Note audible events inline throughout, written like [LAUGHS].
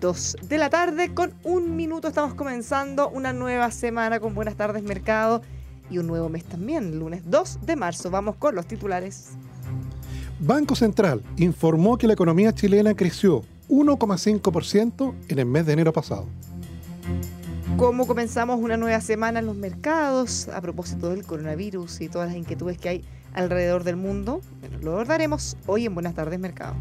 Dos de la tarde con un minuto estamos comenzando una nueva semana con Buenas tardes Mercado y un nuevo mes también, lunes 2 de marzo. Vamos con los titulares. Banco Central informó que la economía chilena creció 1,5% en el mes de enero pasado. ¿Cómo comenzamos una nueva semana en los mercados a propósito del coronavirus y todas las inquietudes que hay alrededor del mundo? Bueno, lo abordaremos hoy en Buenas tardes Mercado.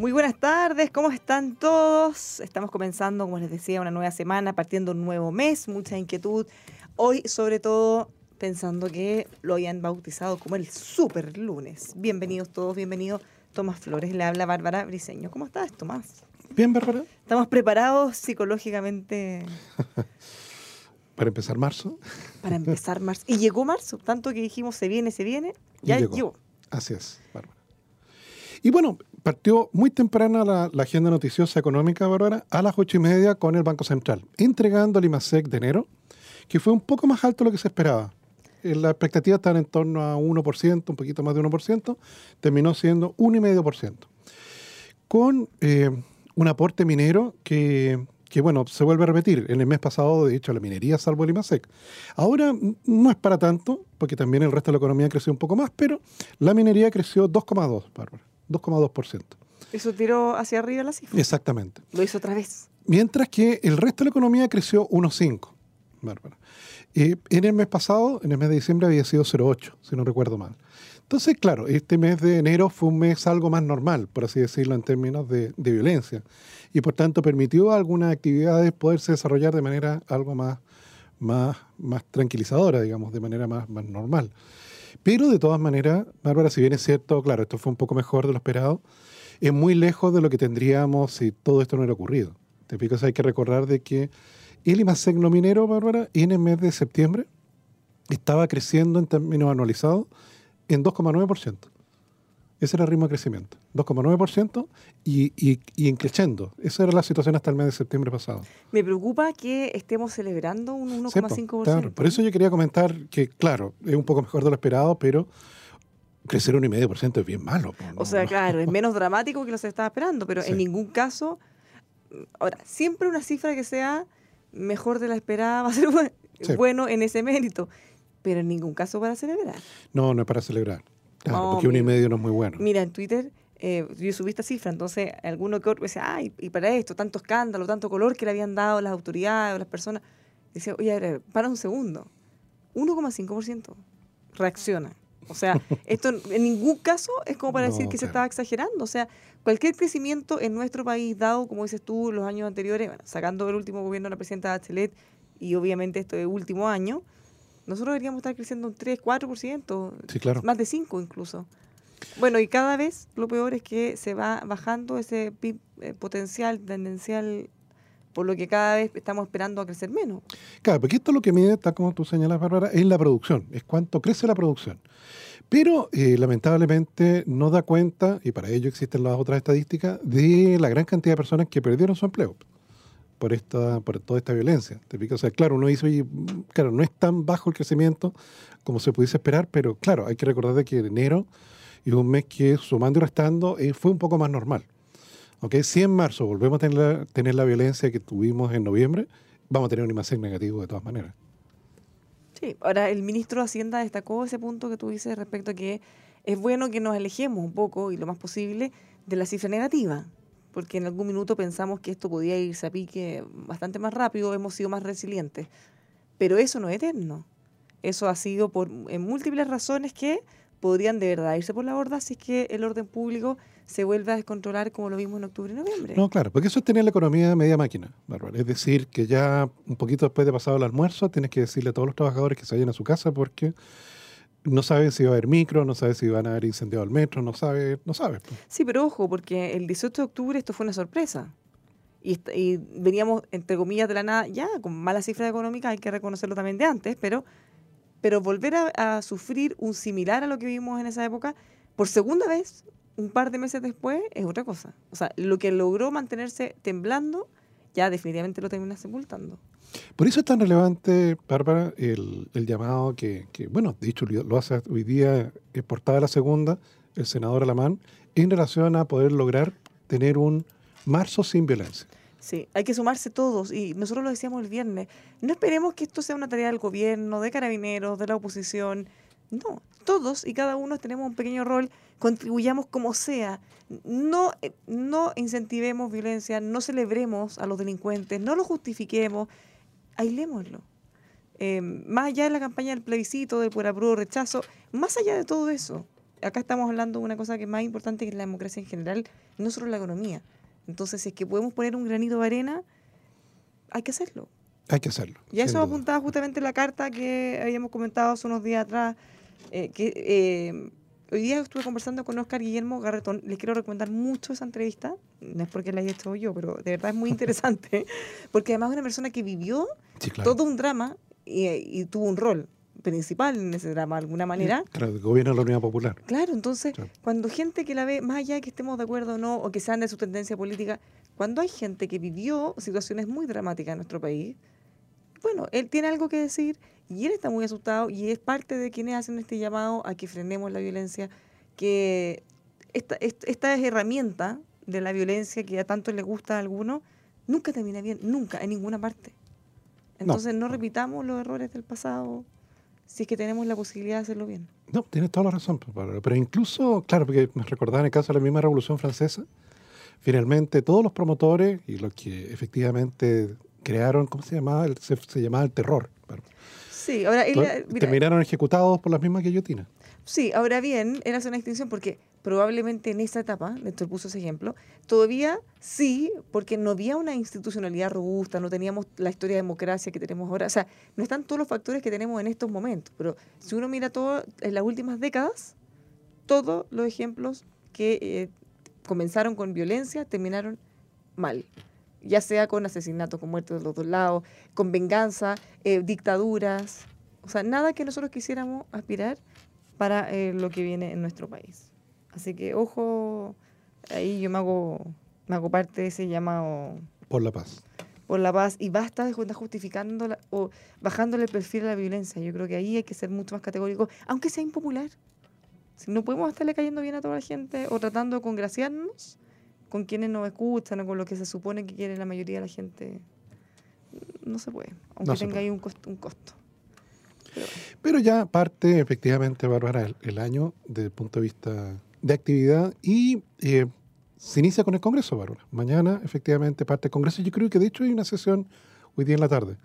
Muy buenas tardes, ¿cómo están todos? Estamos comenzando, como les decía, una nueva semana, partiendo un nuevo mes, mucha inquietud. Hoy, sobre todo, pensando que lo hayan bautizado como el super lunes. Bienvenidos todos, bienvenido Tomás Flores, le habla Bárbara Briseño. ¿Cómo estás, Tomás? Bien, Bárbara. ¿Estamos preparados psicológicamente? [LAUGHS] Para empezar marzo. Para empezar marzo. Y llegó marzo, tanto que dijimos se viene, se viene, ya llegó. llegó. Así es, Bárbara. Y bueno, partió muy temprana la, agenda noticiosa económica, Bárbara, a las ocho y media con el Banco Central, entregando el IMASEC de enero, que fue un poco más alto de lo que se esperaba. Eh, La expectativa estaba en torno a 1%, un poquito más de 1%, terminó siendo 1,5%. Con eh, un aporte minero que, que, bueno, se vuelve a repetir. En el mes pasado, de hecho, la minería salvo el IMASEC. Ahora no es para tanto, porque también el resto de la economía creció un poco más, pero la minería creció 2,2, Bárbara, 2,2%. Eso tiró hacia arriba la cifra. Exactamente. Lo hizo otra vez. Mientras que el resto de la economía creció 1,5, Bárbara. Eh, en el mes pasado, en el mes de diciembre, había sido 0,8, si no recuerdo mal. Entonces, claro, este mes de enero fue un mes algo más normal, por así decirlo, en términos de, de violencia. Y por tanto permitió a algunas actividades poderse desarrollar de manera algo más, más, más tranquilizadora, digamos, de manera más, más normal. Pero de todas maneras, Bárbara, si bien es cierto, claro, esto fue un poco mejor de lo esperado, es muy lejos de lo que tendríamos si todo esto no hubiera ocurrido. Te fijas, hay que recordar de que el IMASEC no minero, Bárbara, en el mes de septiembre estaba creciendo en términos anualizados en 2,9%. Ese era el ritmo de crecimiento, 2,9% y, y, y en creciendo. Esa era la situación hasta el mes de septiembre pasado. Me preocupa que estemos celebrando un Sí, po, 1,5%. claro. Por eso yo quería comentar que, claro, es un poco mejor de lo esperado, pero crecer un 1,5% es bien malo. ¿no? O sea, claro, es menos dramático que lo se estaba esperando, pero Sí. en ningún caso. Ahora, siempre una cifra que sea mejor de la esperada va a ser [LAUGHS] Sí. bueno en ese mérito, pero en ningún caso para celebrar. No, no es para celebrar. Claro, No, porque uno y medio no es muy bueno. Mira, en Twitter eh, yo subí esta cifra, entonces alguno que otro decía, ay, y para esto, tanto escándalo, tanto color que le habían dado las autoridades o las personas. Decía, oye, a ver, para un segundo, 1,5% reacciona. O sea, [LAUGHS] esto en ningún caso es como para decir que se estaba exagerando. O sea, cualquier crecimiento en nuestro país, dado, como dices tú, los años anteriores, bueno, sacando el último gobierno de la presidenta Bachelet y obviamente esto de último año, nosotros deberíamos estar creciendo un 3, 4%, Sí, claro. más de 5 incluso. Bueno, y cada vez lo peor es que se va bajando ese PIB eh, potencial, tendencial, por lo que cada vez estamos esperando a crecer menos. Claro, porque esto lo que mide, tal como tú señalas, Bárbara, es la producción, es cuánto crece la producción. Pero eh, lamentablemente no da cuenta, y para ello existen las otras estadísticas, de la gran cantidad de personas que perdieron su empleo. Por esta por toda esta violencia. ¿te O sea, claro, uno dice, oye, claro, no es tan bajo el crecimiento como se pudiese esperar, pero claro, hay que recordar de que enero y un mes que sumando y restando eh, fue un poco más normal. ¿Okay? Si en marzo volvemos a tener la, tener la violencia que tuvimos en noviembre, vamos a tener un IMASEC negativo de todas maneras. Sí, ahora el ministro de Hacienda destacó ese punto que tú dices respecto a que es bueno que nos alejemos un poco y lo más posible de la cifra negativa, porque en algún minuto pensamos que esto podía irse a pique bastante más rápido, hemos sido más resilientes. Pero eso no es eterno. Eso ha sido por en múltiples razones que podrían de verdad irse por la borda si es que el orden público se vuelve a descontrolar como lo vimos en octubre y noviembre. No, claro, porque eso es tener la economía media máquina, Bárbara. Es decir, que ya un poquito después de pasado el almuerzo tienes que decirle a todos los trabajadores que se vayan a su casa porque no saben si va a haber micro, no saben si van a haber incendiado el metro, no sabe, no sabe. Sí, pero ojo, porque el 18 de octubre esto fue una sorpresa. Y, y, veníamos, entre comillas, de la nada, ya con malas cifras económicas, hay que reconocerlo también de antes, pero, pero volver a, a, sufrir un similar a lo que vimos en esa época, por segunda vez, un par de meses después, es otra cosa. O sea, lo que logró mantenerse temblando, ya definitivamente lo termina sepultando. Por eso es tan relevante, Bárbara, el, el llamado que, que, bueno, dicho lo hace hoy día, es portada la segunda, el senador Alamán, en relación a poder lograr tener un marzo sin violencia. Sí, hay que sumarse todos y nosotros lo decíamos el viernes, no esperemos que esto sea una tarea del gobierno, de carabineros, de la oposición, no, todos y cada uno tenemos un pequeño rol, contribuyamos como sea, no, eh, no incentivemos violencia, no celebremos a los delincuentes, no lo justifiquemos, aislémoslo. Eh, más allá de la campaña del plebiscito, del por apruebo rechazo, más allá de todo eso, acá estamos hablando de una cosa que es más importante que la democracia en general, no solo la economía. Entonces, si es que podemos poner un granito de arena, hay que hacerlo. Hay que hacerlo. Y eso apuntaba justamente la carta que habíamos comentado hace unos días atrás, eh, que eh, hoy día estuve conversando con Oscar Guillermo Garretón. Les quiero recomendar mucho esa entrevista. No es porque la haya hecho yo, pero de verdad es muy [LAUGHS] interesante. porque además es una persona que vivió todo un drama y, tuvo un rol principal en ese drama de alguna manera. Claro, el gobierno de la Unidad Popular. Claro, entonces, cuando gente que la ve, más allá de que estemos de acuerdo o no, o que sean de su tendencia política, cuando hay gente que vivió situaciones muy dramáticas en nuestro país, bueno, él tiene algo que decir y él está muy asustado y es parte de quienes hacen este llamado a que frenemos la violencia, que esta, esta, es herramienta de la violencia que a tanto le gusta a algunos, nunca termina bien, nunca, en ninguna parte. Entonces no, repitamos los errores del pasado si es que tenemos la posibilidad de hacerlo bien. No, tienes toda la razón, pues, pero incluso, claro, porque me recordaba en el caso de la misma Revolución Francesa, finalmente todos los promotores y los que efectivamente crearon, ¿cómo se llamaba? Se, llamaba el terror. Sí, ahora... terminaron ejecutados por las mismas guillotinas. Sí, ahora bien, era una extinción porque probablemente en esa etapa, Néstor puso ese ejemplo, todavía sí, porque no había una institucionalidad robusta, no teníamos la historia de democracia que tenemos ahora. O sea, no están todos los factores que tenemos en estos momentos, pero si uno mira todo en las últimas décadas, todos los ejemplos que eh, comenzaron con violencia terminaron mal ya sea con asesinatos, con muertes de los dos lados, con venganza, eh, dictaduras, o sea, nada que nosotros quisiéramos aspirar para eh, lo que viene en nuestro país. Así que ojo, ahí yo me hago, me hago parte de ese llamado. Por la paz. Por la paz. Y basta de estar justificando o bajándole el perfil a la violencia. Yo creo que ahí hay que ser mucho más categórico, aunque sea impopular. Si no podemos estarle cayendo bien a toda la gente o tratando de congraciarnos, con quienes nos escuchan o con lo que se supone que quiere la mayoría de la gente, no se puede, aunque tenga ahí un costo. Un costo. Pero, ya parte efectivamente, Bárbara, el, año desde el punto de vista de actividad y eh, se inicia con el Congreso, Bárbara. Mañana efectivamente parte el Congreso. Yo creo que de hecho hay una sesión hoy día en la tarde.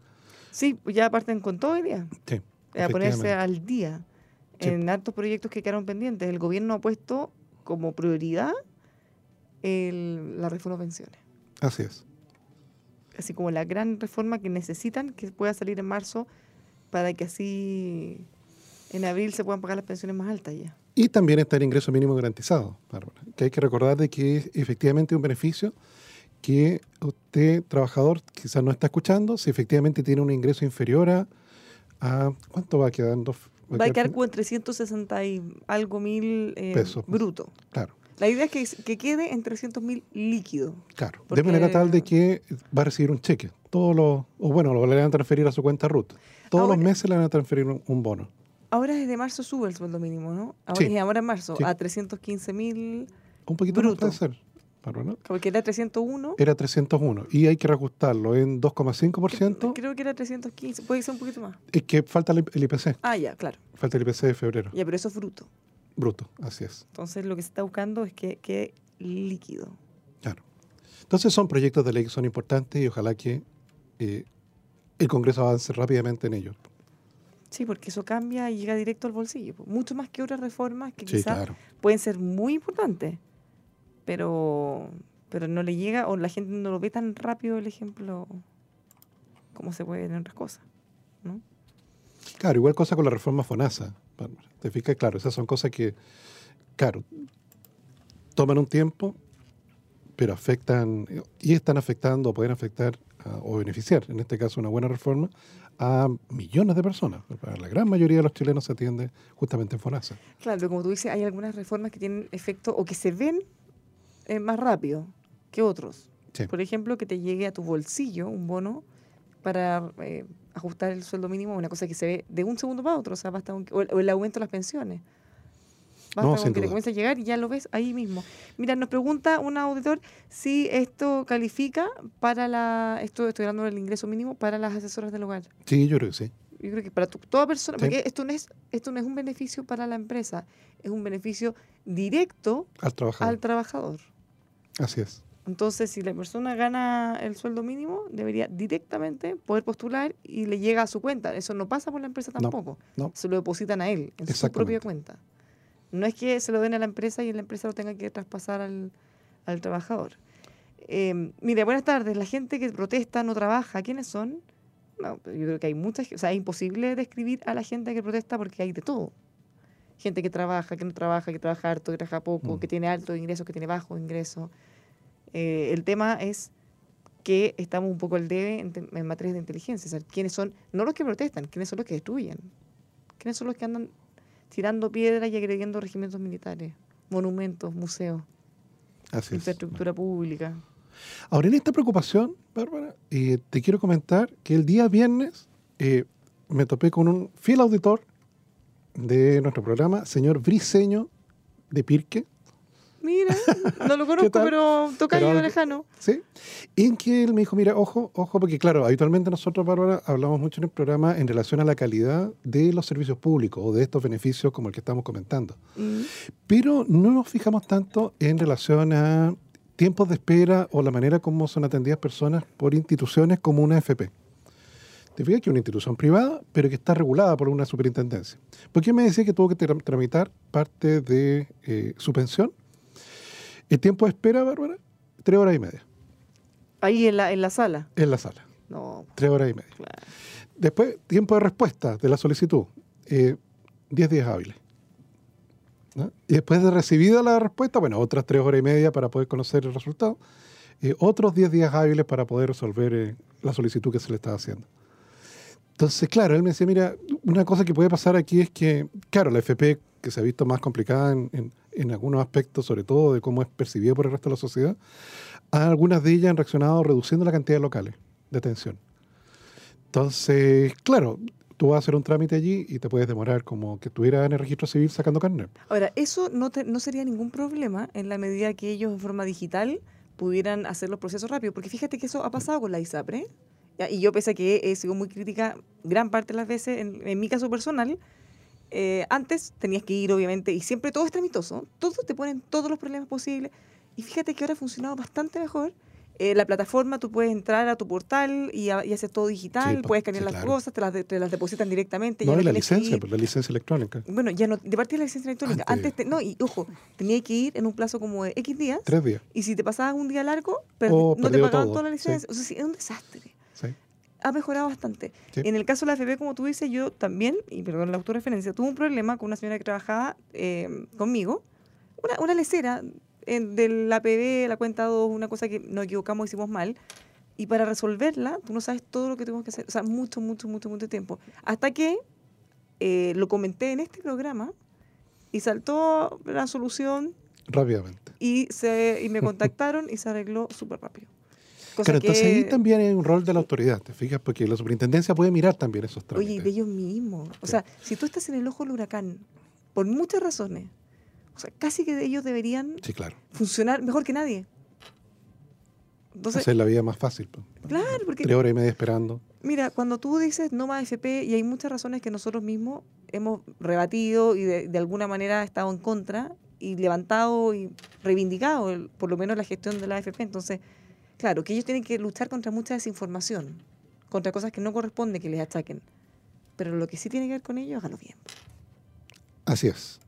Sí, ya parten con todo el día. Sí. A ponerse al día en altos proyectos que quedaron pendientes. El gobierno ha puesto como prioridad el, la reforma de pensiones. Así es. Así como la gran reforma que necesitan que pueda salir en marzo para que así en abril se puedan pagar las pensiones más altas ya. Y también está el ingreso mínimo garantizado, Bárbara, que hay que recordar de que es efectivamente un beneficio que usted, trabajador, quizás no está escuchando, si efectivamente tiene un ingreso inferior a, a ¿cuánto va quedando? Va, a quedar con 360 y algo mil eh, pesos bruto. Claro. La idea es que, que quede en 300 mil líquido. Claro, Porque- de manera tal de que va a recibir un cheque. Todos los, o bueno, lo le van a transferir a su cuenta RUT. Todos Ahora- los meses le van a transferir un, un bono. Ahora desde marzo sube el sueldo mínimo, ¿no? Ahora, Sí. y ahora en marzo Sí. a 315 mil, Un poquito más Bruto. puede ser. Porque era 301. Era 301 y hay que reajustarlo en 2,5%. Creo que era 315, puede ser un poquito más. Es que falta el el IPC, Ah, ya, claro. falta el IPC de febrero. Ya, pero eso es bruto. Bruto, así es. Entonces lo que se está buscando es que quede líquido. Claro. Entonces son proyectos de ley que son importantes y ojalá que eh, el Congreso avance rápidamente en ellos. Sí, porque eso cambia y llega directo al bolsillo. Mucho más que otras reformas que Sí, quizás claro. pueden ser muy importantes, pero, pero no le llega o la gente no lo ve tan rápido el ejemplo como se puede en otras cosas. ¿no? Claro, igual cosa con la reforma FONASA. Bárbara. ¿Te fijas? Claro, esas son cosas que, claro, toman un tiempo, pero afectan, y están afectando o pueden afectar a- o beneficiar, en este caso una buena reforma, a millones de personas. Para la gran mayoría de los chilenos se atiende justamente en FONASA. Claro, pero como tú dices, hay algunas reformas que tienen efecto o que se ven eh, más rápido que otros. Sí. Por ejemplo, que te llegue a tu bolsillo un bono para eh, ajustar el sueldo mínimo, una cosa que se ve de un segundo para otro, o sea, basta que- o, el, aumento de las pensiones. Basta No, con que te duda. comience a llegar y ya lo ves ahí mismo. Mira, nos pregunta un auditor si esto califica para la, esto estoy hablando del ingreso mínimo, para las asesoras del hogar. Sí, yo creo que sí. Yo creo que para tu- toda persona, Sí. porque esto no es esto no es un beneficio para la empresa, es un beneficio directo Al trabajador. al trabajador. Así es. Entonces, si la persona gana el sueldo mínimo, debería directamente poder postular y le llega a su cuenta. Eso no pasa por la empresa tampoco. no. Se lo depositan a él, en su propia cuenta. No es que se lo den a la empresa y la empresa lo tenga que traspasar al, al trabajador. Eh, mire, buenas tardes. La gente que protesta no trabaja. ¿Quiénes son? No, yo creo que hay muchas. O sea, es imposible describir a la gente que protesta porque hay de todo. Gente que trabaja, que no trabaja, que trabaja harto, que trabaja poco, Mm. que tiene alto ingreso, que tiene bajo ingreso. Eh, el tema es que estamos un poco al debe en, en materia de inteligencia. O sea, ¿quiénes son? No los que protestan, ¿quiénes son los que destruyen? ¿Quiénes son los que andan tirando piedras y agrediendo regimientos militares, monumentos, museos, Así es. infraestructura pública? Ahora, en esta preocupación, Bárbara, eh, te quiero comentar que el día viernes eh, me topé con un fiel auditor de nuestro programa, señor Briseño de Pirque, Mira, no lo [LAUGHS] conozco, pero toca yo lejano. ¿sí? En que él me dijo, mira, ojo, ojo, porque claro, habitualmente nosotros, Bárbara, hablamos mucho en el programa en relación a la calidad de los servicios públicos o de estos beneficios como el que estamos comentando. Mm, Pero no nos fijamos tanto en relación a tiempos de espera o la manera como son atendidas personas por instituciones como una FP. Te fijas que es una institución privada, pero que está regulada por una superintendencia. Porque me decía que tuvo que tra- tramitar parte de eh, su pensión. El tiempo de espera, Bárbara, tres horas y media Ahí en la, en la sala. en la sala. No, Tres horas y media. claro. Después, tiempo de respuesta de la solicitud, eh, 10 días hábiles. ¿no? Y después de recibida la respuesta, bueno, otras tres horas y media para poder conocer el resultado, eh, otros 10 días hábiles para poder resolver eh, la solicitud que se le estaba haciendo. Entonces, claro, él me decía, mira, una cosa que puede pasar aquí es que, claro, la FP, que se ha visto más complicada en, en- en algunos aspectos, sobre todo de cómo es percibida por el resto de la sociedad, algunas de ellas han reaccionado reduciendo la cantidad de locales de atención. Entonces, claro, tú vas a hacer un trámite allí y te puedes demorar como que estuvieras en el registro civil sacando carnet. Ahora, eso no, te- no sería ningún problema en la medida que ellos en forma digital pudieran hacer los procesos rápidos, porque fíjate que eso ha pasado con la ISAPRE, ya, y yo pese a que he sido muy crítica gran parte de las veces, en, en mi caso personal, eh, antes tenías que ir obviamente, y siempre todo es tramitoso, todos te ponen todos los problemas posibles, y fíjate que ahora ha funcionado bastante mejor. Eh, la plataforma, tú puedes entrar a tu portal y, a- y hacer todo digital, Sí, puedes escanear sí, las claro. cosas, te las, de- te las depositan directamente. ya No, y la tienes que licencia, ir. pues la licencia electrónica. Bueno, ya no, de partida de la licencia electrónica. Antes. Antes, te- no, y ojo, tenía que ir en un plazo como de X días. Tres días. Y si te pasabas un día largo, perdi- Oh, no te pagaban todo, toda la sí. licencia. O sea, sí, es un desastre. Ha mejorado bastante. Sí. En el caso de la FP, como tú dices, yo también, y perdón la autorreferencia, tuve un problema con una señora que trabajaba eh, conmigo, una, una lecera en, del APB, la cuenta 2, una cosa que nos equivocamos, hicimos mal. Y para resolverla, tú no sabes todo lo que tuvimos que hacer. O sea, mucho, mucho, mucho, mucho tiempo. Hasta que eh, lo comenté en este programa y saltó la solución Rápidamente. Y, se, y me contactaron y se arregló súper rápido. Cosa Claro, entonces ahí también hay un rol de la autoridad, ¿te fijas? Porque la superintendencia puede mirar también esos trámites. Oye, de ellos mismos. O sea, si tú estás en el ojo del huracán, por muchas razones, o sea, casi que ellos deberían Sí, claro. funcionar mejor que nadie. Entonces, Hacer la vida más fácil. pues. claro, porque Tres horas y media esperando. Mira, cuando tú dices no más FP, y hay muchas razones que nosotros mismos hemos rebatido y de, de alguna manera estado en contra y levantado y reivindicado el- por lo menos la gestión de la AFP. Entonces, claro, que ellos tienen que luchar contra mucha desinformación, contra cosas que no corresponde que les achaquen. Pero lo que sí tiene que ver con ellos, háganlo bien. Así es.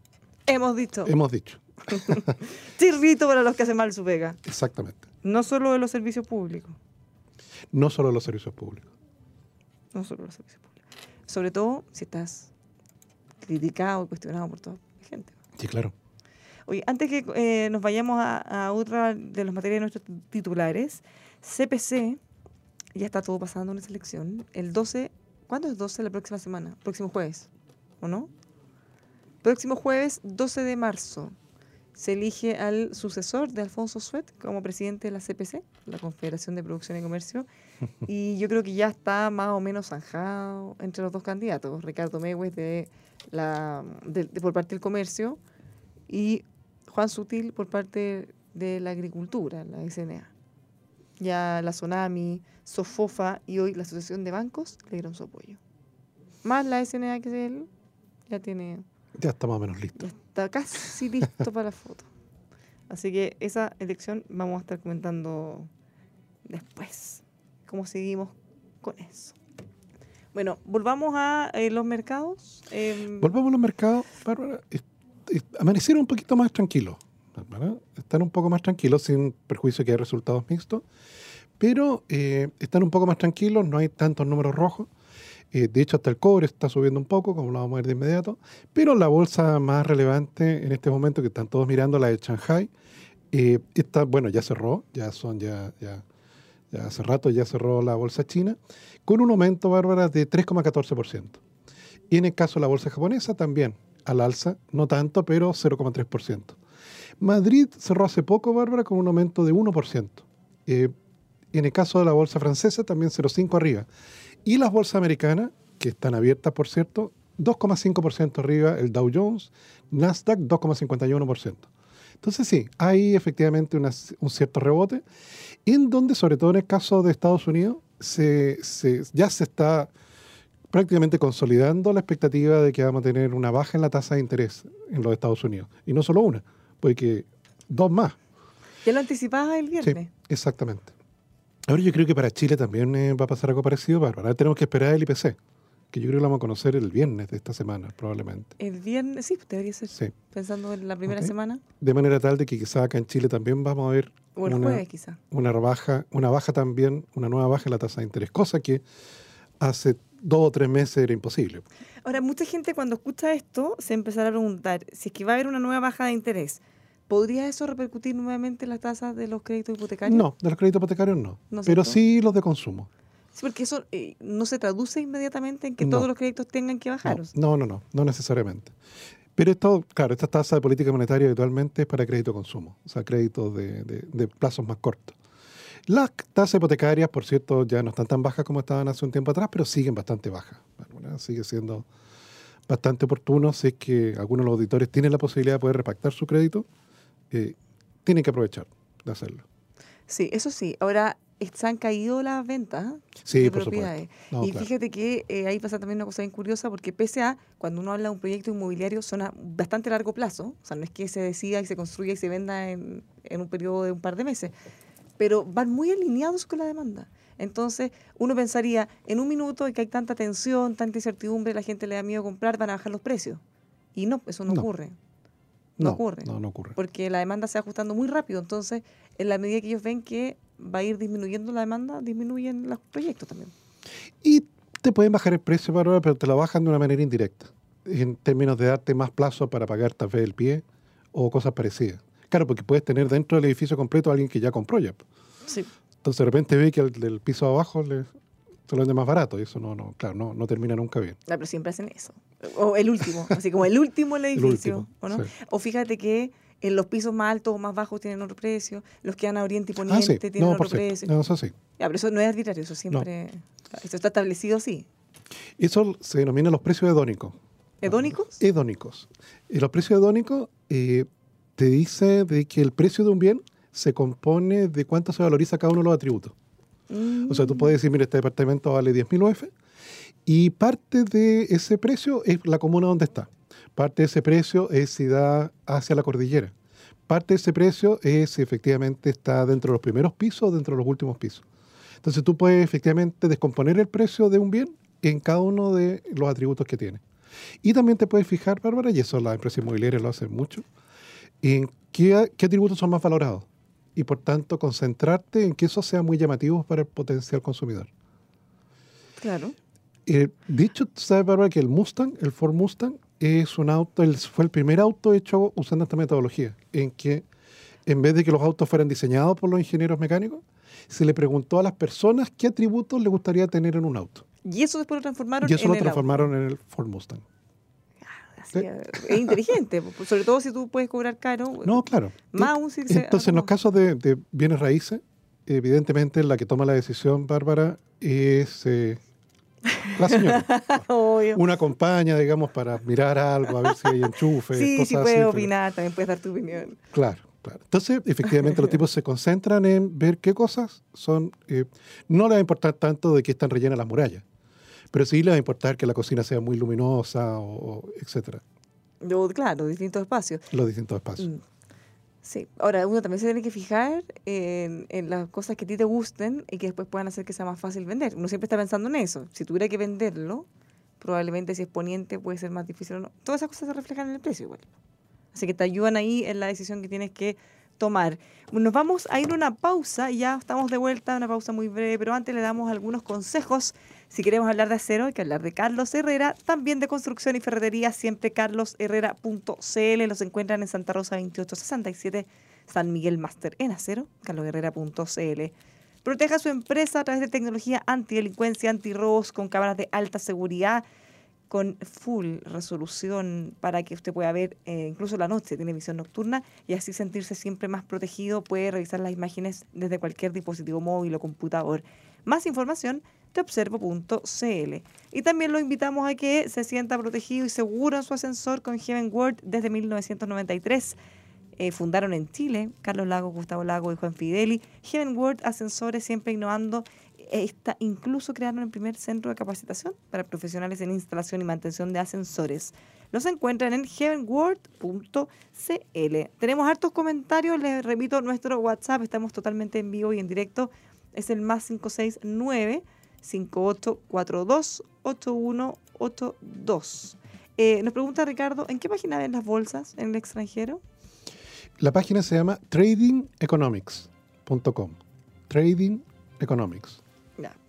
Hemos dicho, Hemos dicho. [LAUGHS] chirrito para los que hacen mal su pega. Exactamente. No solo de los servicios públicos, No solo los servicios públicos. no solo de los servicios públicos. Sobre todo si estás criticado y cuestionado por toda la gente. Sí, claro. Oye, antes que eh, nos vayamos a, a otra de los materiales de nuestros titulares, CPC, ya está todo pasando en esa elección. El 12, ¿cuándo es 12? La próxima semana, próximo jueves, ¿o no? Próximo jueves, 12 de marzo, se elige al sucesor de Alfonso Suet como presidente de la CPC, la Confederación de Producción y Comercio, [LAUGHS] y yo creo que ya está más o menos zanjado entre los dos candidatos, Ricardo Mewes de la, de- de- por parte del comercio y Juan Sutil por parte de la agricultura, la SNA. Ya la Sonami, Sofofa y hoy la Asociación de Bancos le dieron su apoyo. Más la SNA que él ya tiene, Ya está más o menos listo. ya está casi listo para la foto. Así que esa elección vamos a estar comentando después. ¿Cómo seguimos con eso? Bueno, volvamos a eh, los mercados. Em, Volvamos a los mercados, Bárbara. Amanecieron un poquito más tranquilos. Bárbara. Están un poco más tranquilos, sin perjuicio que hay resultados mixtos. Pero eh, están un poco más tranquilos, no hay tantos números rojos. Eh, de hecho, hasta el cobre está subiendo un poco, como lo vamos a ver de inmediato. Pero la bolsa más relevante en este momento, que están todos mirando, la de Shanghai, eh, está, bueno, ya cerró, ya son, ya, ya, ya hace rato ya cerró la bolsa china, con un aumento, Bárbara, de 3,14%. Y en el caso de la bolsa japonesa también, al alza, no tanto, pero 0,3%. Madrid cerró hace poco, Bárbara, con un aumento de 1%. Eh, en el caso de la bolsa francesa, también 0,5 arriba. Y las bolsas americanas, que están abiertas, por cierto, 2,5% arriba el Dow Jones, Nasdaq 2,51%. Entonces sí, hay efectivamente un cierto rebote, en donde, sobre todo en el caso de Estados Unidos, se, se- ya se está prácticamente consolidando la expectativa de que vamos a tener una baja en la tasa de interés en los Estados Unidos. Y no solo una, porque dos más. ya lo anticipaba el Sí, viernes. exactamente. Ahora yo creo que para Chile también eh, va a pasar algo parecido, Bárbara. Ahora tenemos que esperar el IPC, que yo creo que lo vamos a conocer el viernes de esta semana, probablemente. El viernes, sí, pues debería ser. Sí. Pensando en la primera semana. De manera tal de que quizá acá en Chile también vamos a ver O el una, jueves, quizá. una baja, una baja también, una nueva baja en la tasa de interés, cosa que hace dos o tres meses era imposible. Ahora, mucha gente cuando escucha esto se empezará a preguntar si es que va a haber una nueva baja de interés. ¿Podría eso repercutir nuevamente en las tasas de los créditos hipotecarios? No, de los créditos hipotecarios no, ¿No pero sí los de consumo. Sí, porque eso eh, no se traduce inmediatamente en que No. todos los créditos tengan que bajar. No, no, no, no, no necesariamente. Pero esto, claro, esta tasa de política monetaria habitualmente es para crédito consumo, o sea, créditos de, de- de plazos más cortos. Las tasas hipotecarias, por cierto, ya no están tan bajas como estaban hace un tiempo atrás, pero siguen bastante bajas. Sigue siendo bastante oportuno si es que algunos de los auditores tienen la posibilidad de poder repactar su crédito, eh, tienen que aprovechar de hacerlo. Sí, eso sí. Ahora, se han caído las ventas Sí, de propiedades. No, y claro. fíjate que eh, ahí pasa también una cosa bien curiosa, porque pese a, cuando uno habla de un proyecto inmobiliario, son a bastante largo plazo, o sea, no es que se decida y se construya y se venda en, en un periodo de un par de meses, pero van muy alineados con la demanda. Entonces, uno pensaría, en un minuto que hay tanta tensión, tanta incertidumbre, la gente le da miedo comprar, van a bajar los precios. Y no, eso no, No. ocurre. No ocurre. No, no ocurre. Porque la demanda se va ajustando muy rápido. Entonces, en la medida que ellos ven que va a ir disminuyendo la demanda, disminuyen los proyectos también. Y te pueden bajar el precio, Bárbara, pero te lo bajan de una manera indirecta, en términos de darte más plazo para pagar tal vez el pie o cosas parecidas. Claro, porque puedes tener dentro del edificio completo a alguien que ya compró ya. Sí. Entonces de repente ve que el del piso abajo le, te lo vende más barato y eso no, no claro, no, no termina nunca bien. pero siempre hacen eso. O el último, así como el último [LAUGHS] el edificio, último, ¿o no? sí. O fíjate que en los pisos más altos o más bajos tienen otro precio, los que van a Oriente y ah, Poniente tienen otro por precio. No, eso sí. Ya, pero eso no es arbitrario, eso siempre. Eso está establecido así. Eso se denomina los precios hedónicos. ¿Hedónicos? Hedónicos. Y los precios hedónicos eh, te dice de que el precio de un bien se compone de cuánto se valoriza cada uno de los atributos. O sea, tú mm. puedes decir, mira, este departamento vale 10.000 UF y parte de ese precio es la comuna donde está. Parte de ese precio es si da hacia la cordillera. Parte de ese precio es si efectivamente está dentro de los primeros pisos o dentro de los últimos pisos. Entonces tú puedes efectivamente descomponer el precio de un bien en cada uno de los atributos que tiene. Y también te puedes fijar, Bárbara, y eso las empresas inmobiliarias lo hacen mucho, en qué, qué atributos son más valorados. Y por tanto, concentrarte en que eso sea muy llamativo para el potencial consumidor. Claro. Eh, dicho, ¿sabes, Bárbara, que el Mustang, el Ford Mustang, es un auto, fue el primer auto hecho usando esta metodología, en que en vez de que los autos fueran diseñados por los ingenieros mecánicos, se le preguntó a las personas qué atributos le gustaría tener en un auto. Y eso después lo transformaron y eso lo transformaron en el Ford Mustang. Es inteligente, sobre todo si tú puedes cobrar caro. No, claro. Más Entonces, en los casos de, bienes raíces, evidentemente la que toma la decisión, Bárbara, es eh, la señora. [LAUGHS] Una compañía, digamos, para mirar algo, a ver si hay enchufe. Sí, sí puedes opinar, también puedes dar tu opinión. Claro, claro. Entonces, efectivamente, los tipos se concentran en ver qué cosas son... Eh, no les va a importar tanto de qué están rellenas las murallas, pero sí les va a importar que la cocina sea muy luminosa, o, etcétera. claro, distintos espacios. Los distintos espacios. Mm. Sí, ahora uno también se tiene que fijar en, las cosas que a ti te gusten y que después puedan hacer que sea más fácil vender. Uno siempre está pensando en eso. Si tuviera que venderlo, probablemente si es poniente puede ser más difícil o no. Todas esas cosas se reflejan en el precio igual. Así que te ayudan ahí en la decisión que tienes que tomar. Nos vamos a ir a una pausa, ya estamos de vuelta, una pausa muy breve, pero antes le damos algunos consejos si queremos hablar de acero, hay que hablar de Carlos Herrera, también de construcción y ferretería, siempre carlosherrera.cl. Los encuentran en Santa Rosa 2867, San Miguel Master en acero, carlosherrera.cl. Proteja su empresa a través de tecnología antidelincuencia, antirrobos, con cámaras de alta seguridad, con full resolución para que usted pueda ver eh, incluso la noche, tiene visión nocturna y así sentirse siempre más protegido. Puede revisar las imágenes desde cualquier dispositivo móvil o computador. Más información teobservo.cl. Y también lo invitamos a que se sienta protegido y seguro en su ascensor con Heaven World desde 1993. Eh, fundaron en Chile, Carlos Lago, Gustavo Lago y Juan Fideli. Heaven World Ascensores siempre innovando. Está, incluso crearon el primer centro de capacitación para profesionales en instalación y mantención de ascensores. Los encuentran en heavenworld.cl. Tenemos hartos comentarios, les repito nuestro WhatsApp, estamos totalmente en vivo y en directo. Es el más 569 5842-8182. Eh, nos pregunta Ricardo, ¿en qué página ven las bolsas en el extranjero? La página se llama tradingeconomics.com. Trading Economics.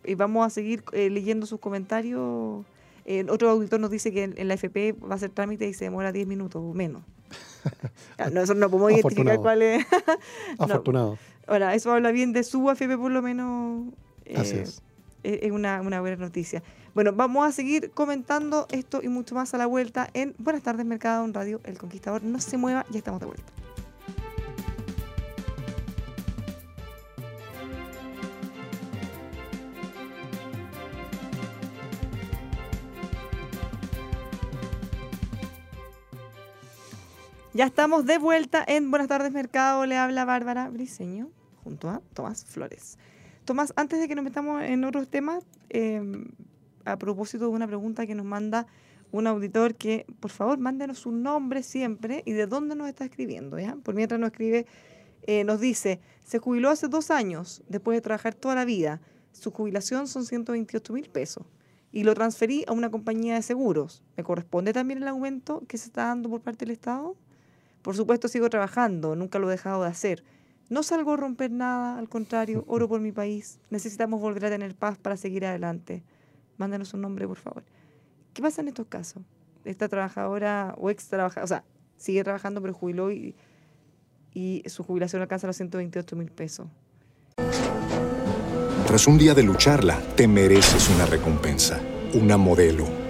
Y vamos a seguir eh, leyendo sus comentarios. Eh, otro auditor nos dice que en, la FP va a hacer trámite y se demora 10 minutos o menos. [LAUGHS] no, no podemos identificar cuál es. [LAUGHS] Afortunado. Ahora, eso habla bien de su AFP por lo menos. Así es es una, buena noticia. Bueno, vamos a seguir comentando esto y mucho más a la vuelta en Buenas tardes Mercado en Radio El Conquistador. No se mueva, ya estamos de vuelta. Ya estamos de vuelta en Buenas tardes Mercado. Le habla Bárbara Briseño junto a Tomás Flores. Tomás, antes de que nos metamos en otros temas, em, a propósito de una pregunta que nos manda un auditor que, por favor, mándenos su nombre siempre y de dónde nos está escribiendo, ¿ya? Por mientras nos escribe, eh, nos dice, se jubiló hace dos años, después de trabajar toda la vida. Su jubilación son 128 mil pesos. Y lo transferí a una compañía de seguros. ¿Me corresponde también el aumento que se está dando por parte del Estado? Por supuesto, sigo trabajando, nunca lo he dejado de hacer no salgo a romper nada, al contrario, oro por mi país. Necesitamos volver a tener paz para seguir adelante. Mándanos un nombre, por favor. ¿Qué pasa en estos casos? Esta trabajadora o ex trabajadora, o sea, sigue trabajando pero jubiló y, y su jubilación alcanza los 128 mil pesos. Tras un día de lucharla, te mereces una recompensa, una modelo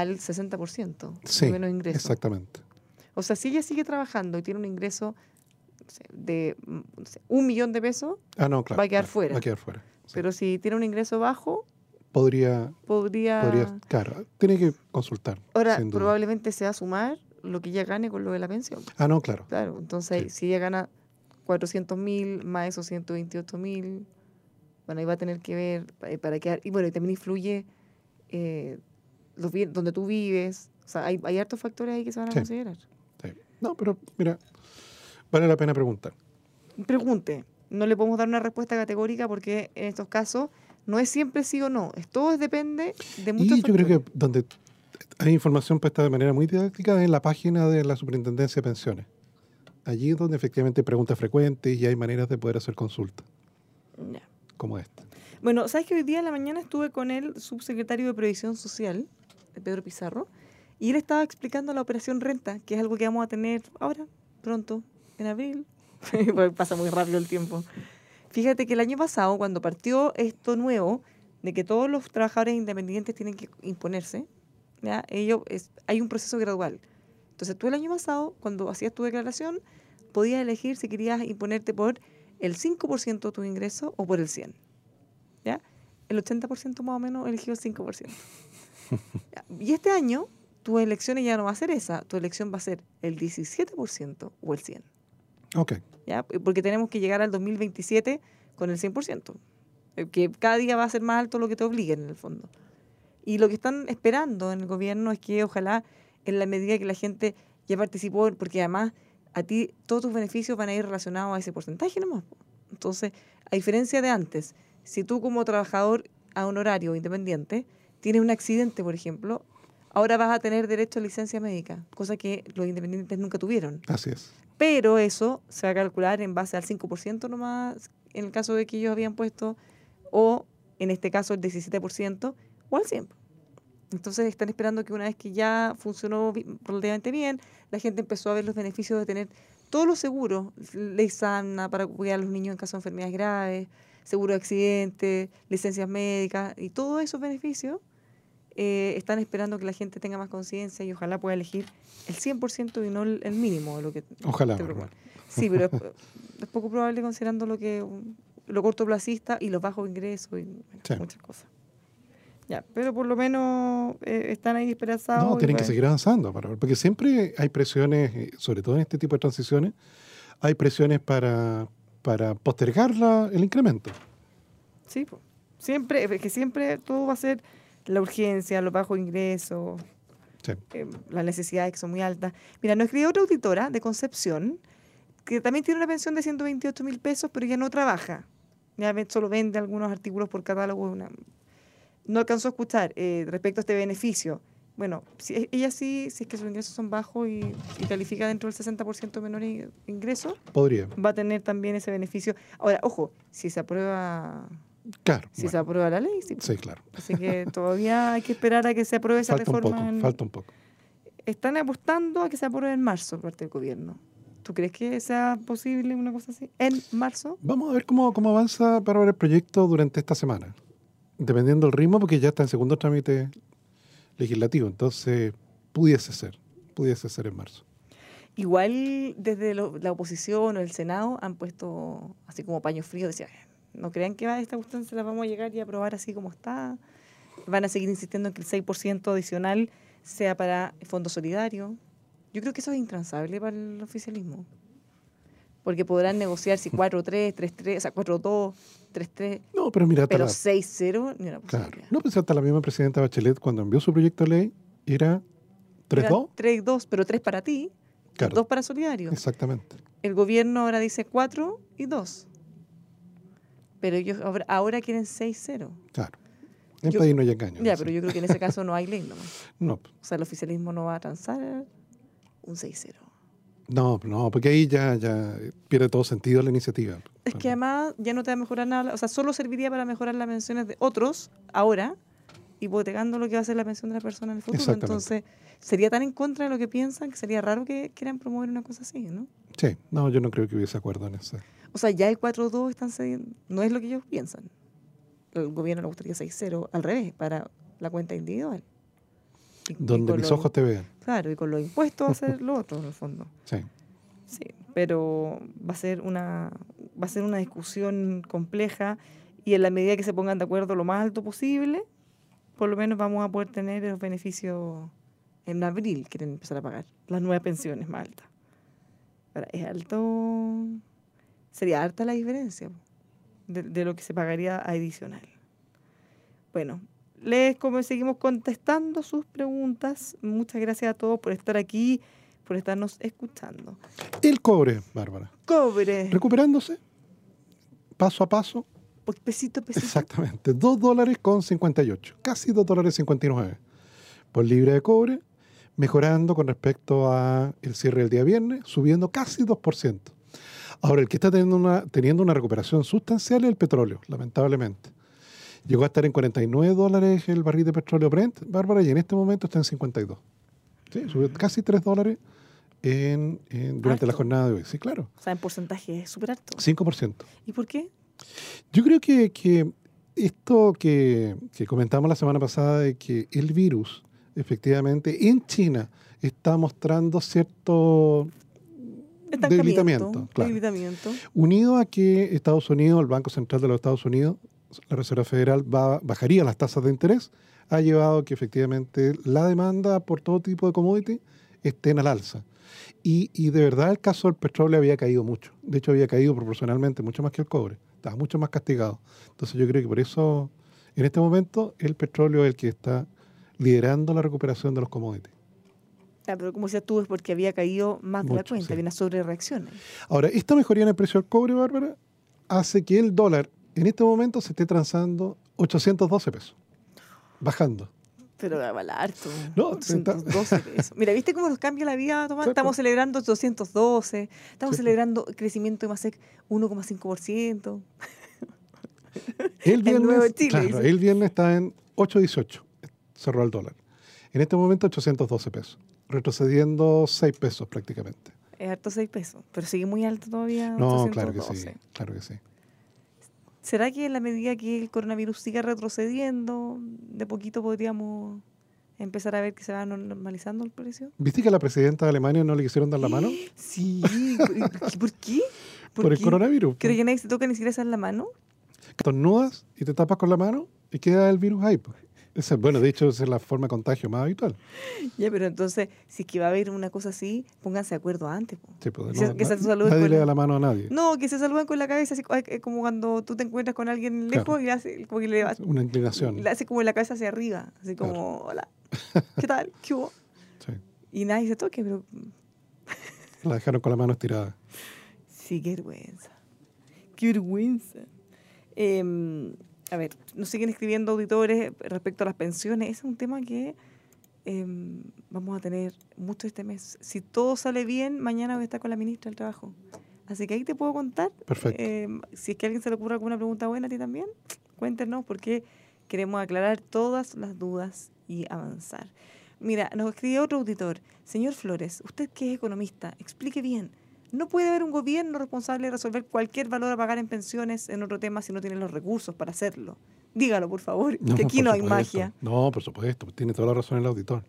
al 60% Sí, de menos ingresos. exactamente. O sea, si ella sigue trabajando y tiene un ingreso de mm, un millón de pesos, Ah, no, claro. Va a quedar claro, fuera. Va a quedar fuera. sí. pero si tiene un ingreso bajo, podría, podría... podría, claro, tiene que consultar. Ahora, probablemente se va a sumar lo que ella gane con lo de la pensión. Ah, no, claro. Claro, entonces Sí. si ella gana 400 mil más esos 128 mil, bueno, ahí va a tener que ver eh, para quedar. Y bueno, y también influye eh, los donde tú vives. O sea, hay, hay hartos factores ahí que se van a Sí. considerar. Sí. No, pero mira, vale la pena preguntar. Pregunte, no le podemos dar una respuesta categórica porque en estos casos no es siempre sí o no. Todo depende de muchos Y yo creo que donde hay información puesta de manera muy didáctica es en la página de la Superintendencia de Pensiones. Allí es donde efectivamente hay preguntas frecuentes y hay maneras de poder hacer consultas, Ya. como esta. Bueno, ¿sabes que hoy día en la mañana estuve con el subsecretario de Previsión Social, Pedro Pizarro, y él estaba explicando la operación renta, que es algo que vamos a tener ahora, pronto, en abril. [LAUGHS] Pasa muy rápido el tiempo. Fíjate que el año pasado, cuando partió esto nuevo, de que todos los trabajadores independientes tienen que imponerse, ¿ya? Ello es, hay un proceso gradual. Entonces tú el año pasado, cuando hacías tu declaración, podías elegir si querías imponerte por el 5% de tu ingreso o por el 100%. ¿ya? El 80% más o menos eligió el 5%. Y este año, tu elección ya no va a ser esa, tu elección va a ser el 17% o el 100%. Ok, ¿ya? Porque tenemos que llegar al 2027 con el 100%, eh, que cada día va a ser más alto lo que te obliguen en el fondo. Y lo que están esperando en el gobierno es que ojalá en la medida que la gente ya participó, porque además a ti todos tus beneficios van a ir relacionados a ese porcentaje nomás. Entonces, a diferencia de antes, si tú como trabajador a honorario independiente tienes un accidente, por ejemplo, ahora vas a tener derecho a licencia médica, cosa que los independientes nunca tuvieron así es. pero eso se va a calcular en base al 5% nomás, en el caso de que ellos habían puesto, o en este caso el 17%, o al 100%. Entonces están esperando que una vez que ya funcionó relativamente bien, la gente empezó a ver los beneficios de tener todos los seguros, ley sana para cuidar a los niños en caso de enfermedades graves, seguro de accidente, licencias médicas y todos esos beneficios eh, están esperando que la gente tenga más conciencia y ojalá pueda elegir el 100% y no el, el mínimo de lo que Ojalá. te. Sí, pero es, [LAUGHS] es poco probable considerando lo que lo cortoplacista y los bajos ingresos y bueno, Sí. muchas cosas. Ya, pero por lo menos eh, están ahí esperanzados. No, tienen que seguir avanzando, para- porque siempre hay presiones, eh, sobre todo en este tipo de transiciones, hay presiones para, para postergar la- el incremento. Sí, po. siempre, es que siempre todo va a ser la urgencia, los bajos ingresos, Sí. eh, las necesidades que son muy altas. Mira, nos escribió otra auditora de Concepción que también tiene una pensión de 128 mil pesos, pero ya no trabaja. Ya solo vende algunos artículos por catálogo. una- No alcanzó a escuchar eh, respecto a este beneficio. Bueno, si, e- ella sí, si es que sus ingresos son bajos y, y califica dentro del 60% de menores ingresos, Podría. va a tener también ese beneficio. Ahora, ojo, si se aprueba, Claro. si bueno, se aprueba la ley, sí. sí, claro. Así que todavía hay que esperar a que se apruebe esa Falta un reforma. poco, en- falta un poco. Están apostando a que se apruebe en marzo por parte del gobierno. ¿Tú crees que sea posible una cosa así? ¿En marzo? Vamos a ver cómo, cómo avanza para ver el proyecto durante esta semana. Dependiendo del ritmo, porque ya está en segundo trámite legislativo. Entonces, pudiese ser. Pudiese ser en marzo. Igual desde lo- la oposición o el Senado han puesto así como paño frío. Decían, no crean que va esta cuestión se la vamos a llegar y a aprobar así como está. Van a seguir insistiendo en que el 6% adicional sea para fondo solidario. Yo creo que eso es intransable para el oficialismo. Porque podrán negociar si [LAUGHS] 4-3, 3-3, o sea, 4-2, 3-3, No, pero mira, pero la- 6-0, ni una claro. posibilidad. No, pues hasta la misma presidenta Bachelet, cuando envió su proyecto de ley, era 3-2. 3-2, pero 3 para ti, Claro. 2 para solidario. Exactamente. El gobierno ahora dice 4 y 2. Pero ellos ahora, ahora quieren 6-0. Claro. En Yo- país no hay engaño. Ya, pero yo creo que en ese caso no hay ley nomás. [LAUGHS] No, O sea, el oficialismo no va a transar un 6-0. no, no, porque ahí ya, ya pierde todo sentido la iniciativa. Es que además ya no te va a mejorar nada, o sea, solo serviría para mejorar las pensiones de otros ahora, hipotecando lo que va a ser la pensión de la persona en el futuro. Entonces, sería tan en contra de lo que piensan que sería raro que quieran promover una cosa así, ¿no? Sí, no, yo no creo que hubiese acuerdo en eso. O sea, ya el 4-2 están cediendo, no es lo que ellos piensan. El gobierno le gustaría 6-0, al revés, para la cuenta individual. Y- Donde mis los- ojos te vean. Claro, y con los impuestos va a ser lo otro, en el fondo. [LAUGHS] Sí. Sí, pero va a ser una va a ser una discusión compleja y en la medida que se pongan de acuerdo lo más alto posible, por lo menos vamos a poder tener los beneficios en abril, quieren empezar a pagar las nuevas pensiones más altas. Ahora, es alto, sería alta la diferencia de, de lo que se pagaría adicional. Bueno, les como seguimos contestando sus preguntas. Muchas gracias a todos por estar aquí, por estarnos escuchando. El cobre, Bárbara. Cobre. Recuperándose, paso a paso, Pues pesito, a pesito. exactamente, 2 dólares con 58, casi 2 dólares 59 por libre de cobre, mejorando con respecto a el cierre del día viernes, subiendo casi 2%. Ahora, el que está teniendo una, teniendo una recuperación sustancial es el petróleo, lamentablemente. Llegó a estar en 49 dólares el barril de petróleo Brent, Bárbara, y en este momento está en 52. Sí, subió casi 3 dólares en- en- durante la Harto. jornada de hoy. Sí, claro. O sea, en porcentaje es súper alto. 5%. ¿Y por qué? Yo creo que, que esto que, que comentamos la semana pasada de que el virus efectivamente en China está mostrando cierto debilitamiento, claro. debilitamiento. unido a que Estados Unidos, el Banco Central de los Estados Unidos, la Reserva Federal va- bajaría las tasas de interés, ha llevado a que efectivamente la demanda por todo tipo de commodity estén al alza. Y, y de verdad el caso del petróleo había caído mucho. De hecho, había caído proporcionalmente mucho más que el cobre. Estaba mucho más castigado. Entonces yo creo que por eso, en este momento, el petróleo es el que está liderando la recuperación de los commodities. Ah, pero como decías tú, es porque había caído más de la cuenta, sí. había una sobrereacción. Ahora, esta mejoría en el precio del cobre, Bárbara, hace que el dólar en este momento se esté transando 812 pesos, bajando. Pero vale harto. No, 812 pesos. Mira, ¿viste cómo nos cambia la vida, Tomás? Claro. Estamos celebrando 212, estamos Sí. celebrando crecimiento de Masec 1,5%. El [LAUGHS] viernes, Nuevo Chile, claro, el viernes está en 8.18, cerró el dólar. En este momento 812 pesos, retrocediendo 6 pesos prácticamente. Es harto 6 pesos, pero sigue muy alto todavía. No, claro que sí, 812. claro que sí. ¿Será que en la medida que el coronavirus siga retrocediendo, de poquito podríamos empezar a ver que se va normalizando el precio? ¿Viste que a la presidenta de Alemania no le quisieron dar la mano? [GASPS] Sí. ¿Por, ¿por qué? [LAUGHS] Por, el qué? coronavirus. ¿Cree que nadie se toca ni siquiera la mano? Estornudas y te tapas con la mano y queda el virus ahí. pues. Esa- bueno, de hecho, esa es la forma de contagio más habitual. [LAUGHS] Ya, pero entonces, si es que va a haber una cosa así, pónganse de acuerdo antes. po. Sí, pues, Que no- se nadie con le da la mano a nadie. No, que se saluden con la cabeza, así eh, como cuando tú te encuentras con alguien lejos Claro. y le hace, como que le, va- Una inclinación. le hace como la cabeza hacia arriba, así Claro. como, hola, [LAUGHS] ¿qué tal? ¿Qué hubo? Sí. Y nadie se toque, pero [LAUGHS] La dejaron con la mano estirada. Sí, qué vergüenza. Qué vergüenza. Em, a ver, nos siguen escribiendo auditores respecto a las pensiones. Ese es un tema que em, vamos a tener mucho este mes. Si todo sale bien, mañana voy a estar con la ministra del Trabajo. Así que ahí te puedo contar. Perfecto. Em, si es que a alguien se le ocurre alguna pregunta buena a ti también, cuéntenos porque queremos aclarar todas las dudas y avanzar. Mira, nos escribió otro auditor. Señor Flores, usted que es economista, explique bien. No puede haber un gobierno responsable de resolver cualquier valor a pagar en pensiones en otro tema si no tiene los recursos para hacerlo. Dígalo, por favor, [LAUGHS] que aquí no hay magia. No, por supuesto, tiene toda la razón el auditor.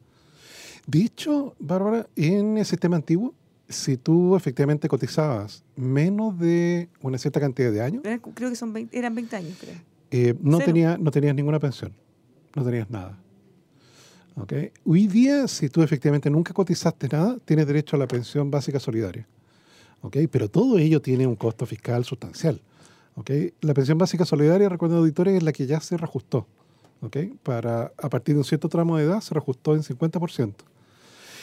De hecho, Bárbara, en el sistema antiguo, si tú efectivamente cotizabas menos de una cierta cantidad de años, Era- Creo que son 20 eran 20 años, creo. eh, no, tenía, no tenías ninguna pensión, no tenías nada. ¿Ok? Hoy día, si tú efectivamente nunca cotizaste nada, tienes derecho a la pensión básica solidaria. ¿Ok? Pero todo ello tiene un costo fiscal sustancial. ¿Ok? La pensión básica solidaria, recuerden auditores, es la que ya se reajustó. ¿Ok? Para, a partir de un cierto tramo de edad se reajustó en 50%.